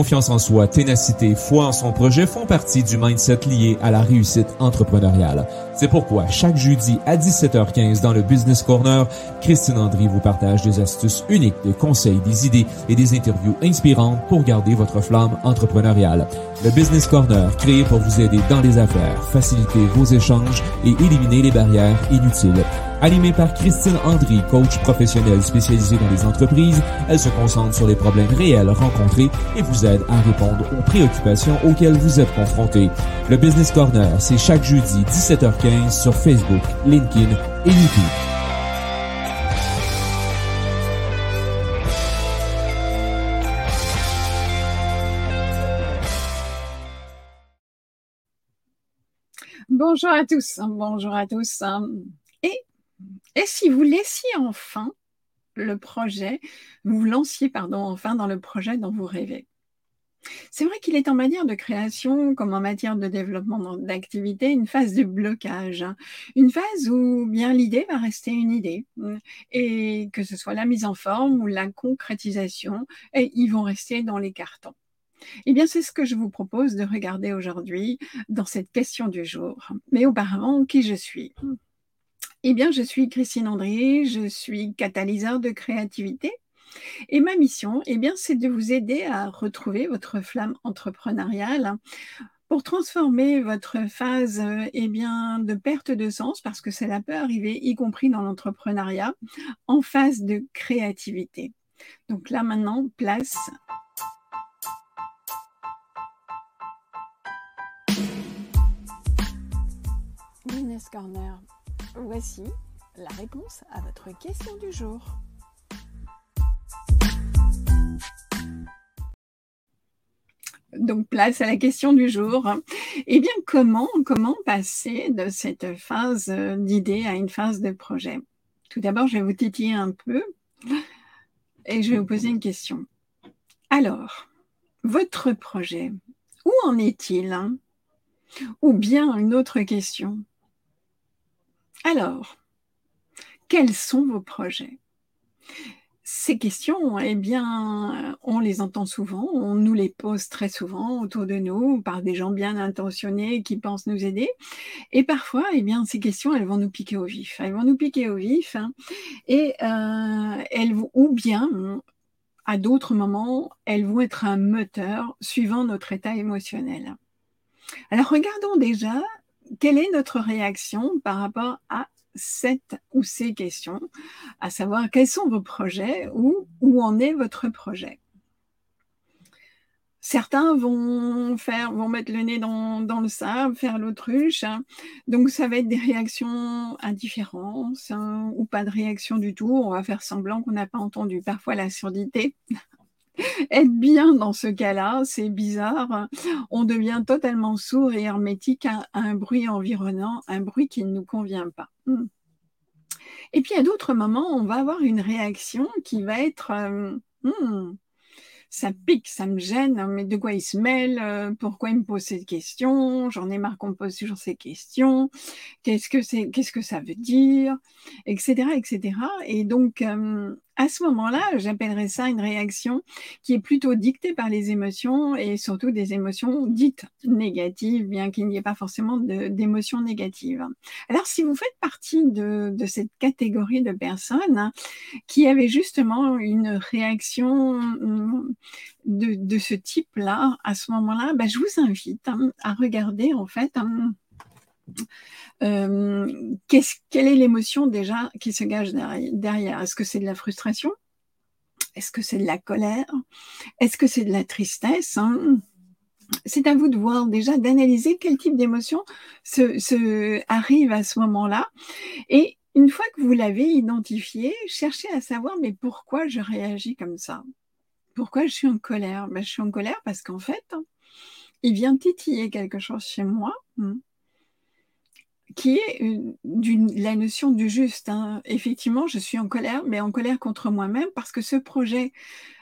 Confiance en soi, ténacité, foi en son projet font partie du mindset lié à la réussite entrepreneuriale. C'est pourquoi chaque jeudi à 17h15 dans le Business Corner, Christine Andry vous partage des astuces uniques, des conseils, des idées et des interviews inspirantes pour garder votre flamme entrepreneuriale. Le Business Corner, créé pour vous aider dans les affaires, faciliter vos échanges et éliminer les barrières inutiles. Animée par Christine Andry, coach professionnelle spécialisée dans les entreprises, elle se concentre sur les problèmes réels rencontrés et vous aide à répondre aux préoccupations auxquelles vous êtes confrontés. Le Business Corner, c'est chaque jeudi 17h15 sur Facebook, LinkedIn et YouTube. Bonjour à tous, bonjour à tous. Et si vous laissiez enfin le projet, vous lanciez enfin dans le projet dont vous rêvez c'est vrai qu'il est en matière de création comme en matière de développement d'activité une phase de blocage, hein. une phase où bien l'idée va rester une idée et que ce soit la mise en forme ou la concrétisation, et ils vont rester dans les cartons. Eh bien, c'est ce que je vous propose de regarder aujourd'hui dans cette question du jour. Mais auparavant, qui je suis? Eh bien, je suis Christine André, je suis catalyseur de créativité. Et ma mission, eh bien, c'est de vous aider à retrouver votre flamme entrepreneuriale pour transformer votre phase eh bien, de perte de sens, parce que cela peut arriver, y compris dans l'entrepreneuriat, en phase de créativité. Donc là maintenant, place Voici la réponse à votre question du jour. Donc place à la question du jour. Eh bien, comment, passer de cette phase d'idée à une phase de projet? Tout d'abord, je vais vous titiller un peu et je vais vous poser une question. Alors, votre projet, où en est-il? Ou bien une autre question. Alors, quels sont vos projets? Ces questions, eh bien, on les entend souvent, on nous les pose très souvent autour de nous par des gens bien intentionnés qui pensent nous aider. Et parfois, eh bien, ces questions, elles vont nous piquer au vif. Elles vont nous piquer au vif hein, et euh, elles ou bien, à d'autres moments, elles vont être un moteur suivant notre état émotionnel. Alors, regardons déjà quelle est notre réaction par rapport à cette ou ces questions, à savoir quels sont vos projets ou où en est votre projet? Certains vont faire, vont mettre le nez dans, le sable, faire l'autruche. Hein. Donc, ça va être des réactions indifférentes hein, ou pas de réaction du tout. On va faire semblant qu'on n'a pas entendu. Parfois, la surdité être bien dans ce cas-là, c'est bizarre. On devient totalement sourd et hermétique à, un bruit environnant, un bruit qui ne nous convient pas. Hmm. Et puis à d'autres moments, on va avoir une réaction qui va être euh, hmm, ça pique, ça me gêne, mais de quoi il se mêle, euh, pourquoi il me pose cette question, j'en ai marre qu'on me pose toujours ces questions, qu'est-ce que c'est, qu'est-ce que ça veut dire, etc., etc. Et donc, euh, à ce moment-là, j'appellerais ça une réaction qui est plutôt dictée par les émotions et surtout des émotions dites négatives, bien qu'il n'y ait pas forcément d'émotions négatives. Alors, si vous faites partie de, cette catégorie de personnes qui avaient justement une réaction hum, de, ce type-là, à ce moment-là, bah, je vous invite hein, à regarder en fait. Hum, euh, quelle est l'émotion déjà qui se gage derrière? Est-ce que c'est de la frustration? Est-ce que c'est de la colère? Est-ce que c'est de la tristesse hein? C'est à vous de voir déjà, d'analyser quel type d'émotion se, arrive à ce moment-là. Et une fois que vous l'avez identifié, cherchez à savoir, mais pourquoi je réagis comme ça? Pourquoi je suis en colère? Ben, Je suis en colère parce qu'en fait, il vient titiller quelque chose chez moi. Hmm qui est la notion du juste. Hein. Effectivement, je suis en colère, mais en colère contre moi-même parce que ce projet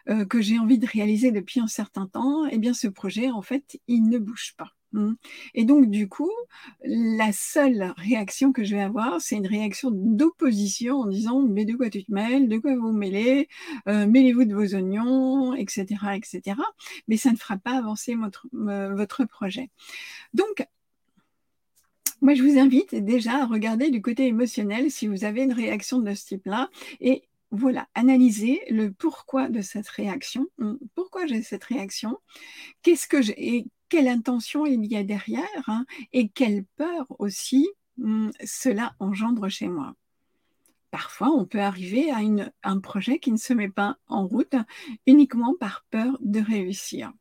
euh, que j'ai envie de réaliser depuis un certain temps, eh bien, ce projet, en fait, il ne bouge pas. Hmm. Et donc, du coup, la seule réaction que je vais avoir, c'est une réaction d'opposition en disant Mais de quoi tu te mêles? De quoi vous mêlez? Euh, Mêlez-vous de vos oignons, etc., etc. Mais ça ne fera pas avancer votre, votre projet. Donc, moi, je vous invite déjà à regarder du côté émotionnel si vous avez une réaction de ce type-là et voilà, analyser le pourquoi de cette réaction. Hmm, pourquoi j'ai cette réaction? Qu'est-ce que j'ai? Quelle intention il y a derrière hein, et quelle peur aussi hmm, cela engendre chez moi? Parfois, on peut arriver à un projet qui ne se met pas en route uniquement par peur de réussir.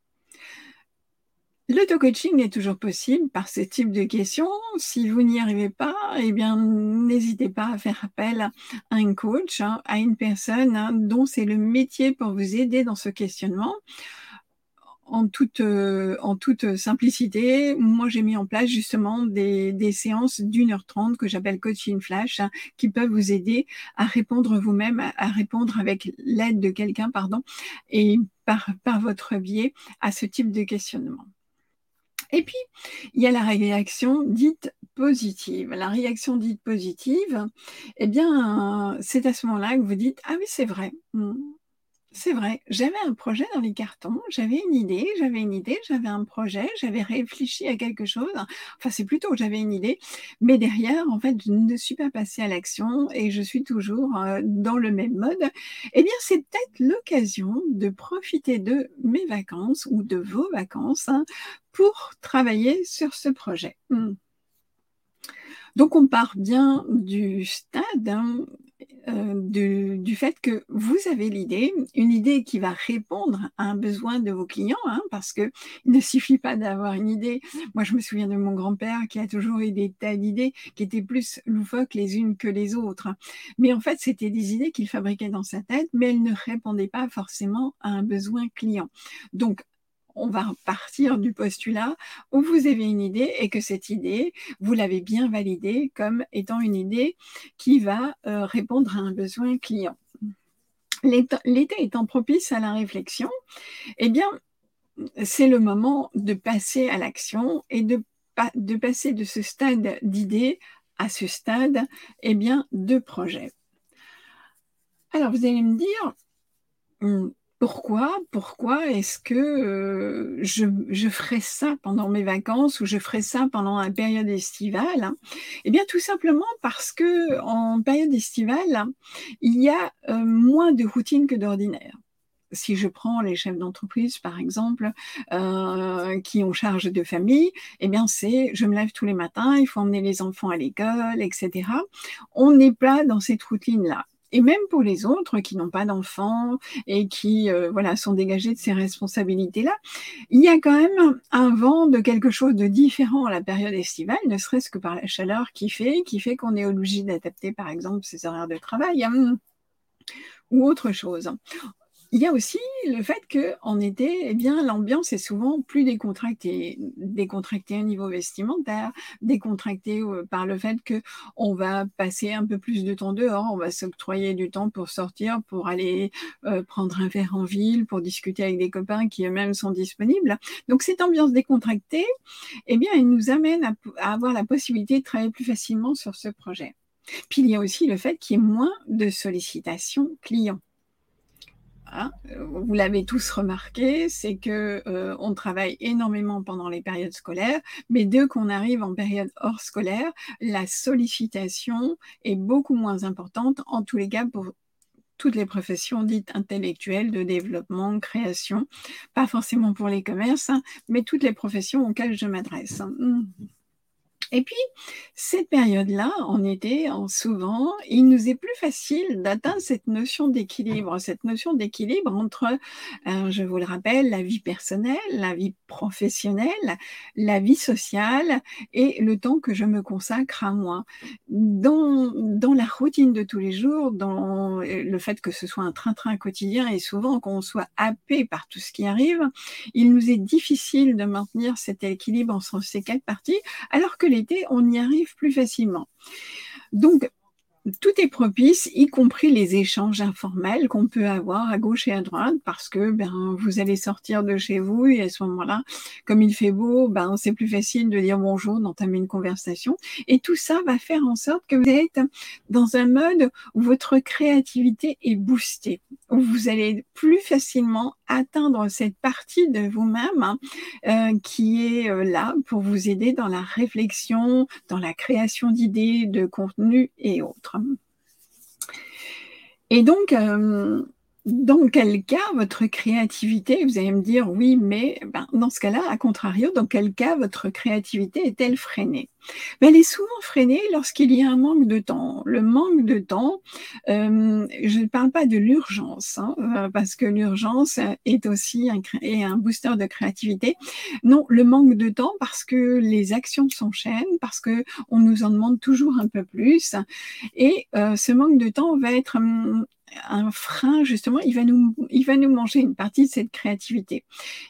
L'auto-coaching est toujours possible par ce type de questions. Si vous n'y arrivez pas, eh bien, n'hésitez pas à faire appel à un coach, hein, à une personne hein, dont c'est le métier pour vous aider dans ce questionnement en toute, euh, toute simplicité, moi j'ai mis en place justement des, des séances d'une heure trente que j'appelle coaching flash, hein, qui peuvent vous aider à répondre vous-même, à, répondre avec l'aide de quelqu'un, pardon, et par, par votre biais à ce type de questionnement. Et puis, il y a la réaction dite positive. La réaction dite positive, eh bien, c'est à ce moment-là que vous dites, ah oui, c'est vrai, hmm c'est vrai, j'avais un projet dans les cartons, j'avais une idée, j'avais une idée, j'avais un projet, j'avais réfléchi à quelque chose. Enfin, c'est plutôt j'avais une idée, mais derrière, en fait, je ne suis pas passée à l'action et je suis toujours euh, dans le même mode. Eh bien, c'est peut-être l'occasion de profiter de mes vacances ou de vos vacances hein, pour travailler sur ce projet. Hmm. Donc on part bien du stade hein, euh, du, fait que vous avez l'idée, une idée qui va répondre à un besoin de vos clients, hein, parce que il ne suffit pas d'avoir une idée. Moi, je me souviens de mon grand-père qui a toujours eu des tas d'idées qui étaient plus loufoques les unes que les autres. Mais en fait, c'était des idées qu'il fabriquait dans sa tête, mais elles ne répondaient pas forcément à un besoin client. Donc, on va partir du postulat où vous avez une idée et que cette idée, vous l'avez bien validée comme étant une idée qui va euh, répondre à un besoin client. L'été étant propice à la réflexion, eh bien, c'est le moment de passer à l'action et de, de passer de ce stade d'idée à ce stade eh bien, de projet. Alors, vous allez me dire, hmm, pourquoi, pourquoi est-ce que euh, je, je, ferais ça pendant mes vacances ou je ferais ça pendant la période estivale hein? Eh bien, tout simplement parce que en période estivale, il y a euh, moins de routine que d'ordinaire si je prends les chefs d'entreprise, par exemple, euh, qui ont charge de famille, eh bien, c'est je me lève tous les matins, il faut emmener les enfants à l'école, etc. On n'est pas dans cette routine-là et même pour les autres qui n'ont pas d'enfants et qui euh, voilà sont dégagés de ces responsabilités-là, il y a quand même un vent de quelque chose de différent à la période estivale, ne serait-ce que par la chaleur qui fait, qui fait qu'on est obligé d'adapter par exemple ses horaires de travail hein, ou autre chose. Il y a aussi le fait qu'en été, eh bien, l'ambiance est souvent plus décontractée, décontractée au niveau vestimentaire, décontractée euh, par le fait qu'on va passer un peu plus de temps dehors, on va s'octroyer du temps pour sortir, pour aller euh, prendre un verre en ville, pour discuter avec des copains qui eux-mêmes sont disponibles. Donc cette ambiance décontractée, eh bien, elle nous amène à avoir la possibilité de travailler plus facilement sur ce projet. Puis il y a aussi le fait qu'il y ait moins de sollicitations clients. Hein, vous l'avez tous remarqué, c'est que euh, on travaille énormément pendant les périodes scolaires, mais dès qu'on arrive en période hors scolaire, la sollicitation est beaucoup moins importante, en tous les cas pour toutes les professions dites intellectuelles de développement, création, pas forcément pour les commerces, hein, mais toutes les professions auxquelles je m'adresse. Hein. Et puis, cette période-là, en été, en souvent, il nous est plus facile d'atteindre cette notion d'équilibre, cette notion d'équilibre entre, euh, je vous le rappelle, la vie personnelle, la vie professionnelle, la vie sociale et le temps que je me consacre à moi. Dans, dans la routine de tous les jours, dans le fait que ce soit un train-train quotidien et souvent qu'on soit happé par tout ce qui arrive, il nous est difficile de maintenir cet équilibre entre ces quatre parties, alors que on y arrive plus facilement. Donc, tout est propice, y compris les échanges informels qu'on peut avoir à gauche et à droite, parce que ben, vous allez sortir de chez vous et à ce moment-là, comme il fait beau, ben, c'est plus facile de dire bonjour, d'entamer une conversation. Et tout ça va faire en sorte que vous êtes dans un mode où votre créativité est boostée, où vous allez plus facilement atteindre cette partie de vous-même hein, euh, qui est euh, là pour vous aider dans la réflexion, dans la création d'idées, de contenu et autres. Et donc, euh, dans quel cas votre créativité, vous allez me dire oui, mais ben, dans ce cas-là, à contrario, dans quel cas votre créativité est-elle freinée? Ben, Elle est souvent freinée lorsqu'il y a un manque de temps. Le manque de temps, euh, je ne parle pas de l'urgence, hein, euh, parce que l'urgence est aussi un, un booster de créativité. Non, le manque de temps parce que les actions s'enchaînent, parce que on nous en demande toujours un peu plus, et euh, ce manque de temps va être un frein, justement, il va, nous, il va nous manger une partie de cette créativité.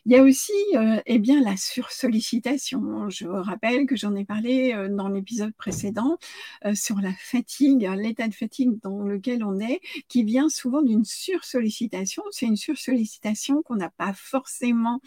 Il y a aussi euh, eh bien, la sursollicitation. Je vous rappelle que j'en ai parlé euh, dans l'épisode précédent euh, sur la fatigue, l'état de fatigue dans lequel on est, qui vient souvent d'une sursollicitation. C'est une sursollicitation qu'on n'a pas forcément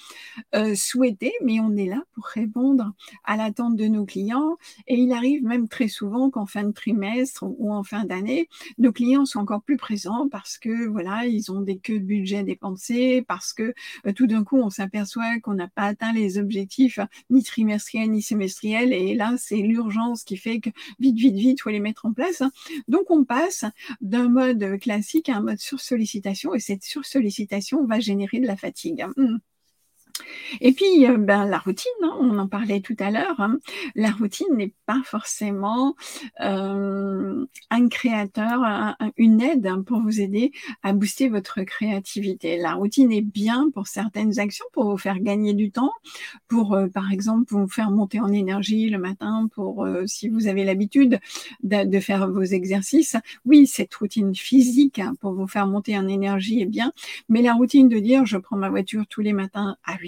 souhaitée, mais on est là pour répondre à l'attente de nos clients. Et il arrive même très souvent qu'en fin de trimestre ou en fin d'année, nos clients sont encore plus présents parce que voilà, ils ont des queues de budget dépensés, parce que euh, tout d'un coup, on s'aperçoit qu'on n'a pas atteint les objectifs ni trimestriels ni semestriels, et là, c'est l'urgence qui fait que vite, vite, vite, faut les mettre en place. Donc, on passe d'un mode classique à un mode sur sollicitation, et cette sursollicitation va générer de la fatigue. Mmh. Et puis, euh, ben, la routine, hein, on en parlait tout à l'heure, hein. la routine n'est pas forcément euh, un créateur, une aide hein, pour vous aider à booster votre créativité. La routine est bien pour certaines actions, pour vous faire gagner du temps, pour, euh, par exemple, vous faire monter en énergie le matin, pour, si vous avez l'habitude de, faire vos exercices. Oui, cette routine physique pour vous faire monter en énergie est bien, mais la routine de dire, je prends ma voiture tous les matins à 8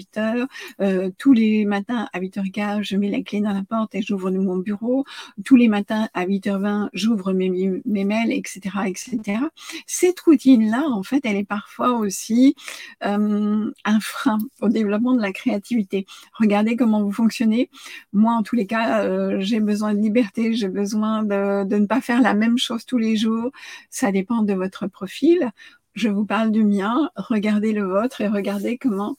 Euh, tous les matins à 8h15, je mets la clé dans la porte et j'ouvre mon bureau. Tous les matins à 8h20, j'ouvre mes, mails, etc., etc. Cette routine-là, en fait, elle est parfois aussi euh, un frein au développement de la créativité. Regardez comment vous fonctionnez. Moi, en tous les cas, euh, j'ai besoin de liberté, j'ai besoin de ne pas faire la même chose tous les jours. Ça dépend de votre profil je vous parle du mien, regardez le vôtre et regardez comment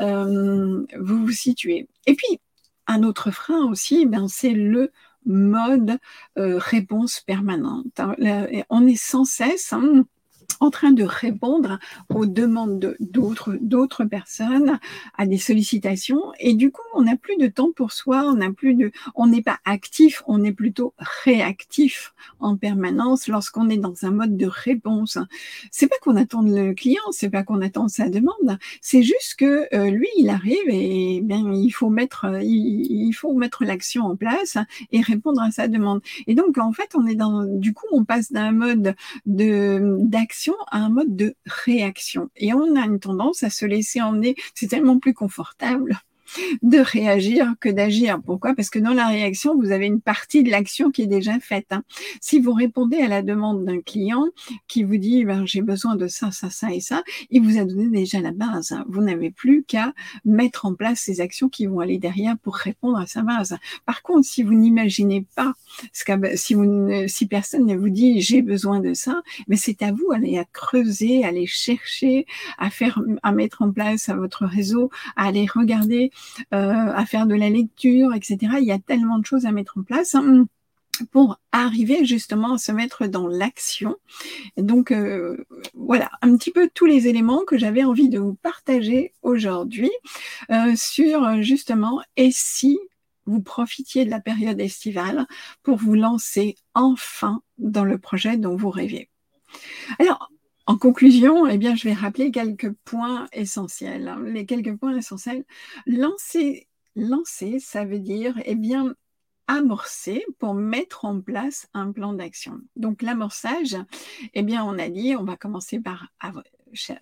euh, vous vous situez. Et puis, un autre frein aussi, ben, c'est le mode euh, réponse permanente. On est sans cesse, hein, en train de répondre aux demandes d'autres d'autres personnes, à des sollicitations, et du coup, on n'a plus de temps pour soi, on n'a plus de, on n'est pas actif, on est plutôt réactif en permanence lorsqu'on est dans un mode de réponse. C'est pas qu'on attend le client, c'est pas qu'on attend sa demande, c'est juste que euh, lui, il arrive et bien il faut mettre, il, il faut mettre l'action en place et répondre à sa demande. Et donc, en fait, on est dans, du coup, on passe d'un mode de d'action à un mode de réaction. Et on a une tendance à se laisser emmener. C'est tellement plus confortable de réagir que d'agir. Pourquoi? Parce que dans la réaction, vous avez une partie de l'action qui est déjà faite. Hein. Si vous répondez à la demande d'un client qui vous dit ben, j'ai besoin de ça, ça, ça et ça, il vous a donné déjà la base. Hein. Vous n'avez plus qu'à mettre en place ces actions qui vont aller derrière pour répondre à sa base. Par contre, si vous n'imaginez pas, si, vous, si personne ne vous dit j'ai besoin de ça, mais c'est à vous aller à creuser, à aller chercher, à faire, à mettre en place à votre réseau, à aller regarder à faire de la lecture, etc. Il y a tellement de choses à mettre en place. Hein, pour arriver justement à se mettre dans l'action. Donc euh, voilà, un petit peu tous les éléments que j'avais envie de vous partager aujourd'hui euh, sur justement et si vous profitiez de la période estivale pour vous lancer enfin dans le projet dont vous rêviez. Alors, en conclusion, eh bien, je vais rappeler quelques points essentiels. Hein. Les quelques points essentiels. Lancer, lancer, ça veut dire, eh bien, amorcer pour mettre en place un plan d'action. Donc l'amorçage, eh bien, on a dit, on va commencer par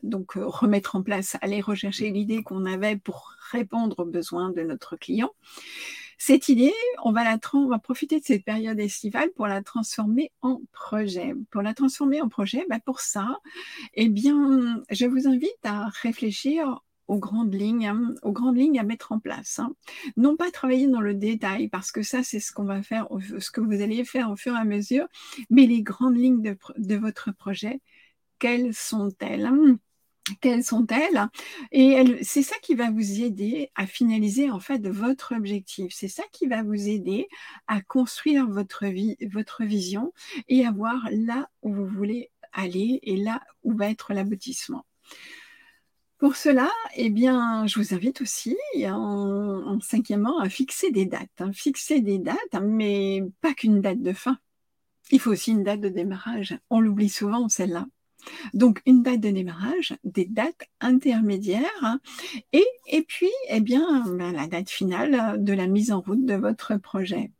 donc euh, remettre en place, aller rechercher l'idée qu'on avait pour répondre aux besoins de notre client. Cette idée, on va, la on va profiter de cette période estivale pour la transformer en projet. Pour la transformer en projet, bah pour ça, eh bien, je vous invite à réfléchir aux grandes lignes, hein, aux grandes lignes à mettre en place. Hein. Non pas travailler dans le détail, parce que ça, c'est ce qu'on va faire, ce que vous allez faire au fur et à mesure, mais les grandes lignes de, votre projet, quelles sont-elles hein? Quelles sont-elles? Et c'est ça qui va vous aider à finaliser en fait votre objectif. C'est ça qui va vous aider à construire votre vie, votre vision et à voir là où vous voulez aller et là où va être l'aboutissement. Pour cela, eh bien, je vous invite aussi, en, cinquièmement, à fixer des dates. Hein. Fixer des dates, mais pas qu'une date de fin. Il faut aussi une date de démarrage. On l'oublie souvent, celle-là. Donc, une date de démarrage, des dates intermédiaires, hein, et, et puis, eh bien, ben, la date finale de la mise en route de votre projet.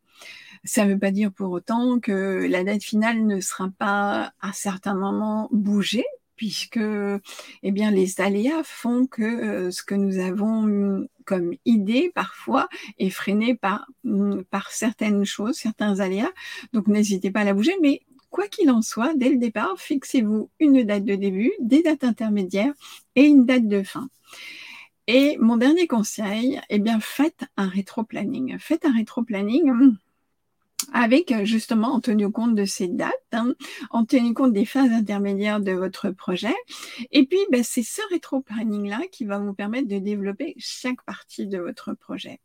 Ça ne veut pas dire pour autant que la date finale ne sera pas à certains moments bougée, puisque eh bien, les aléas font que euh, ce que nous avons comme idée parfois est freiné par, par certaines choses, certains aléas. Donc n'hésitez pas à la bouger, mais Quoi qu'il en soit, dès le départ, fixez-vous une date de début, des dates intermédiaires et une date de fin. Et mon dernier conseil, eh bien, faites un rétro-planning. Faites un rétro-planning avec justement en tenant compte de ces dates, hein, en tenant compte des phases intermédiaires de votre projet. Et puis, ben, c'est ce rétro-planning-là qui va vous permettre de développer chaque partie de votre projet.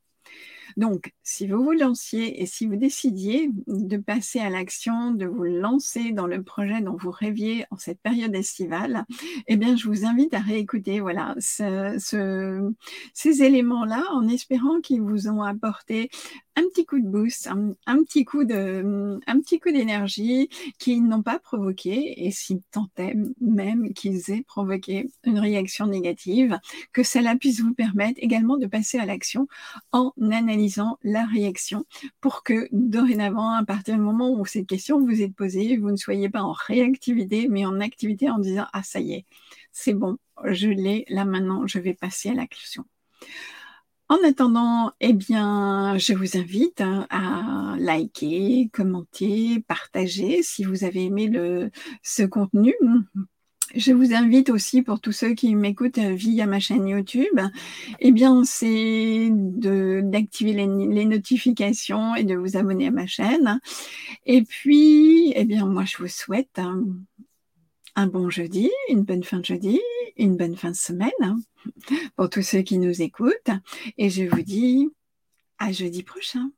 Donc, si vous vous lanciez et si vous décidiez de passer à l'action, de vous lancer dans le projet dont vous rêviez en cette période estivale, eh bien, je vous invite à réécouter voilà, ce, ces éléments-là en espérant qu'ils vous ont apporté un petit coup de boost, un, petit coup d'énergie qu'ils n'ont pas provoqué et s'ils tentaient même qu'ils aient provoqué une réaction négative, que cela puisse vous permettre également de passer à l'action en la réaction pour que dorénavant, à partir du moment où cette question vous est posée, vous ne soyez pas en réactivité, mais en activité en disant, ah, ça y est, c'est bon, je l'ai, là maintenant, je vais passer à l'action. En attendant, eh bien, je vous invite hein, à liker, commenter, partager si vous avez aimé le, ce contenu. Je vous invite aussi pour tous ceux qui m'écoutent via ma chaîne YouTube, eh bien, c'est d'activer les, les, notifications et de vous abonner à ma chaîne. Et puis, eh bien, moi, je vous souhaite un bon jeudi, une bonne fin de jeudi, une bonne fin de semaine pour tous ceux qui nous écoutent. Et je vous dis à jeudi prochain.